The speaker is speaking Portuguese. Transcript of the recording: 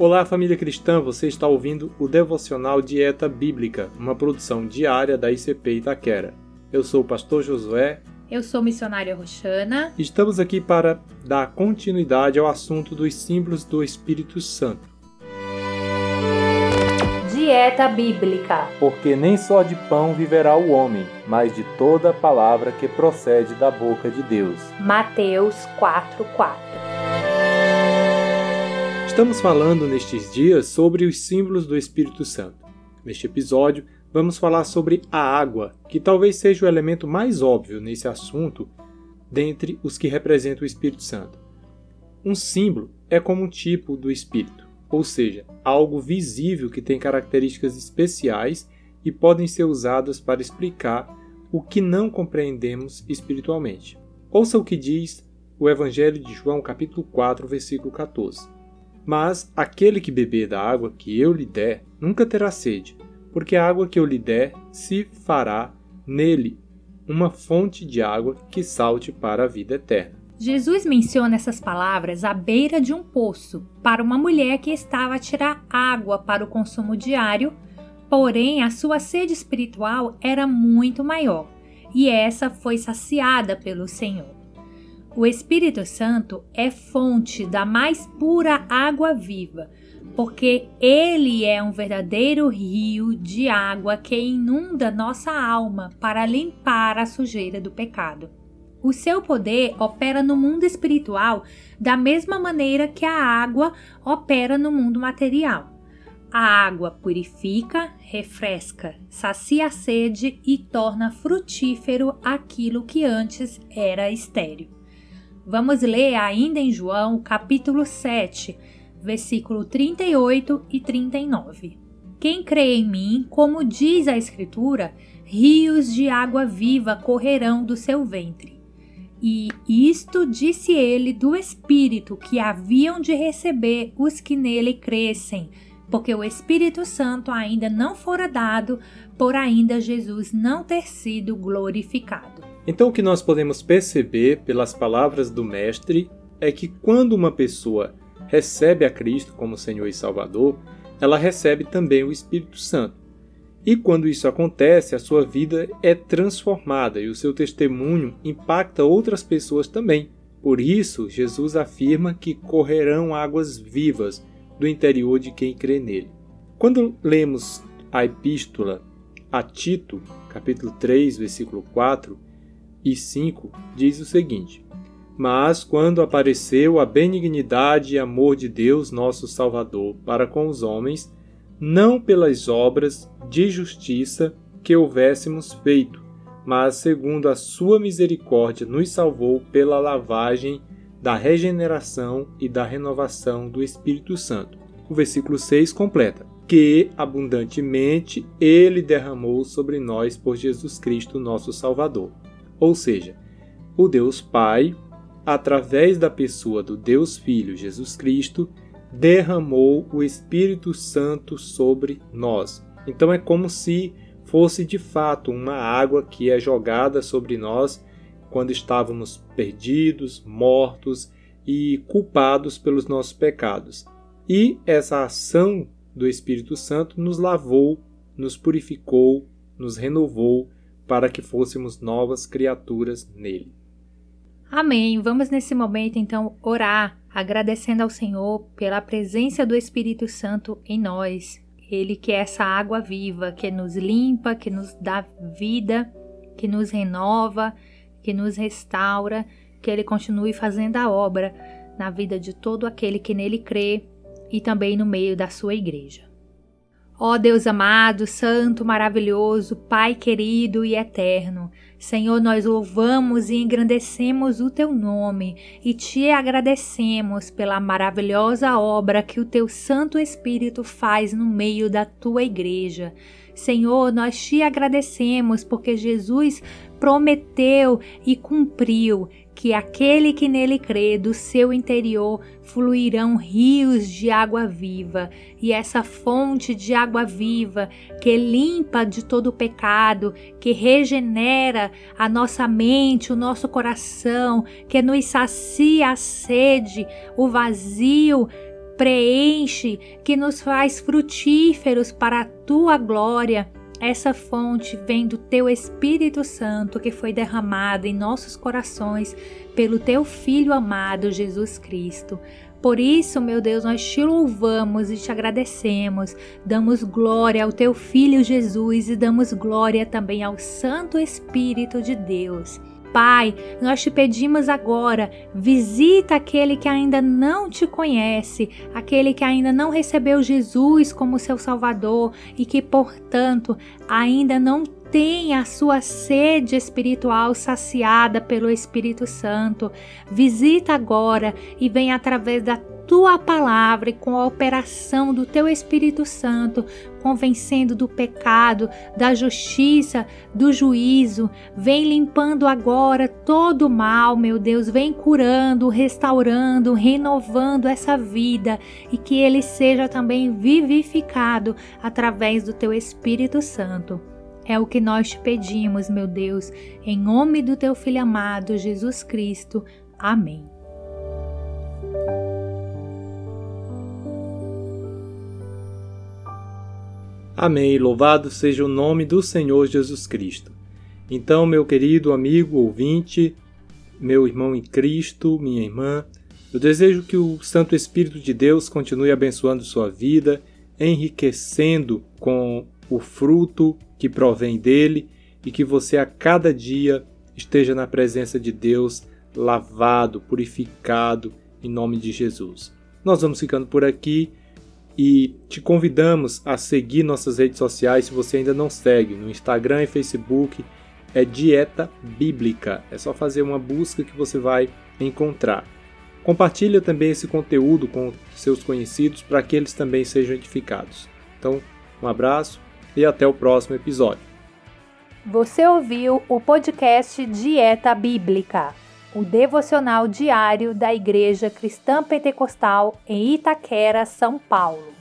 Olá, família cristã, você está ouvindo o devocional Dieta Bíblica, uma produção diária da ICP Itaquera. Eu sou o pastor Josué. Eu sou missionária Roxana. Estamos aqui para dar continuidade ao assunto dos símbolos do Espírito Santo. Dieta Bíblica. Porque nem só de pão viverá o homem, mas de toda palavra que procede da boca de Deus. Mateus 4:4. Estamos falando nestes dias sobre os símbolos do Espírito Santo. Neste episódio, vamos falar sobre a água, que talvez seja o elemento mais óbvio nesse assunto dentre os que representam o Espírito Santo. Um símbolo é como um tipo do Espírito, ou seja, algo visível que tem características especiais e podem ser usadas para explicar o que não compreendemos espiritualmente. Ouça o que diz o Evangelho de João, capítulo 4, versículo 14. Mas aquele que beber da água que eu lhe der nunca terá sede, porque a água que eu lhe der se fará nele uma fonte de água que salte para a vida eterna. Jesus menciona essas palavras à beira de um poço para uma mulher que estava a tirar água para o consumo diário, porém a sua sede espiritual era muito maior, e essa foi saciada pelo Senhor. O Espírito Santo é fonte da mais pura água viva, porque ele é um verdadeiro rio de água que inunda nossa alma para limpar a sujeira do pecado. O seu poder opera no mundo espiritual da mesma maneira que a água opera no mundo material. A água purifica, refresca, sacia a sede e torna frutífero aquilo que antes era estéril. Vamos ler ainda em João, capítulo 7, versículo 38 e 39. Quem crê em mim, como diz a Escritura, rios de água viva correrão do seu ventre. E isto disse ele do Espírito que haviam de receber os que nele crescem, porque o Espírito Santo ainda não fora dado, por ainda Jesus não ter sido glorificado. Então, o que nós podemos perceber pelas palavras do Mestre é que quando uma pessoa recebe a Cristo como Senhor e Salvador, ela recebe também o Espírito Santo. E quando isso acontece, a sua vida é transformada e o seu testemunho impacta outras pessoas também. Por isso, Jesus afirma que correrão águas vivas do interior de quem crê nele. Quando lemos a epístola a Tito, capítulo 3, versículo 4, e 5 diz o seguinte: Mas quando apareceu a benignidade e amor de Deus, nosso Salvador, para com os homens, não pelas obras de justiça que houvéssemos feito, mas segundo a sua misericórdia nos salvou pela lavagem da regeneração e da renovação do Espírito Santo. O versículo 6 completa: Que abundantemente ele derramou sobre nós por Jesus Cristo, nosso Salvador ou seja, o Deus Pai, através da pessoa do Deus Filho Jesus Cristo, derramou o Espírito Santo sobre nós. Então é como se fosse de fato uma água que é jogada sobre nós quando estávamos perdidos, mortos e culpados pelos nossos pecados. E essa ação do Espírito Santo nos lavou, nos purificou, nos renovou para que fôssemos novas criaturas nele. Amém. Vamos nesse momento então orar, agradecendo ao Senhor pela presença do Espírito Santo em nós. Ele que é essa água viva, que nos limpa, que nos dá vida, que nos renova, que nos restaura, que ele continue fazendo a obra na vida de todo aquele que nele crê e também no meio da sua igreja. Ó Deus amado, santo, maravilhoso, Pai querido e eterno, Senhor, nós louvamos e engrandecemos o teu nome e te agradecemos pela maravilhosa obra que o teu Santo Espírito faz no meio da tua igreja. Senhor, nós te agradecemos porque Jesus prometeu e cumpriu que aquele que nele crê, do seu interior fluirão rios de água viva, e essa fonte de água viva que limpa de todo o pecado, que regenera a nossa mente, o nosso coração, que nos sacia a sede, o vazio, preenche, que nos faz frutíferos para a tua glória. Essa fonte vem do teu Espírito Santo que foi derramado em nossos corações pelo teu Filho amado Jesus Cristo. Por isso, meu Deus, nós te louvamos e te agradecemos. Damos glória ao teu Filho Jesus e damos glória também ao Santo Espírito de Deus. Pai, nós te pedimos agora, visita aquele que ainda não te conhece, aquele que ainda não recebeu Jesus como seu Salvador e que, portanto, ainda não tem a sua sede espiritual saciada pelo Espírito Santo. Visita agora e vem através da tua palavra e com a operação do teu Espírito Santo, convencendo do pecado, da justiça, do juízo. Vem limpando agora todo o mal, meu Deus. Vem curando, restaurando, renovando essa vida e que ele seja também vivificado através do teu Espírito Santo. É o que nós te pedimos, meu Deus, em nome do teu Filho amado, Jesus Cristo. Amém. Amém. Louvado seja o nome do Senhor Jesus Cristo. Então, meu querido amigo ouvinte, meu irmão em Cristo, minha irmã, eu desejo que o Santo Espírito de Deus continue abençoando sua vida, enriquecendo com o fruto que provém dele e que você a cada dia esteja na presença de Deus, lavado, purificado, em nome de Jesus. Nós vamos ficando por aqui e te convidamos a seguir nossas redes sociais se você ainda não segue. No Instagram e Facebook é Dieta Bíblica. É só fazer uma busca que você vai encontrar. Compartilha também esse conteúdo com seus conhecidos para que eles também sejam edificados. Então, um abraço e até o próximo episódio. Você ouviu o podcast Dieta Bíblica, o devocional diário da Igreja Cristã Pentecostal em Itaquera, São Paulo.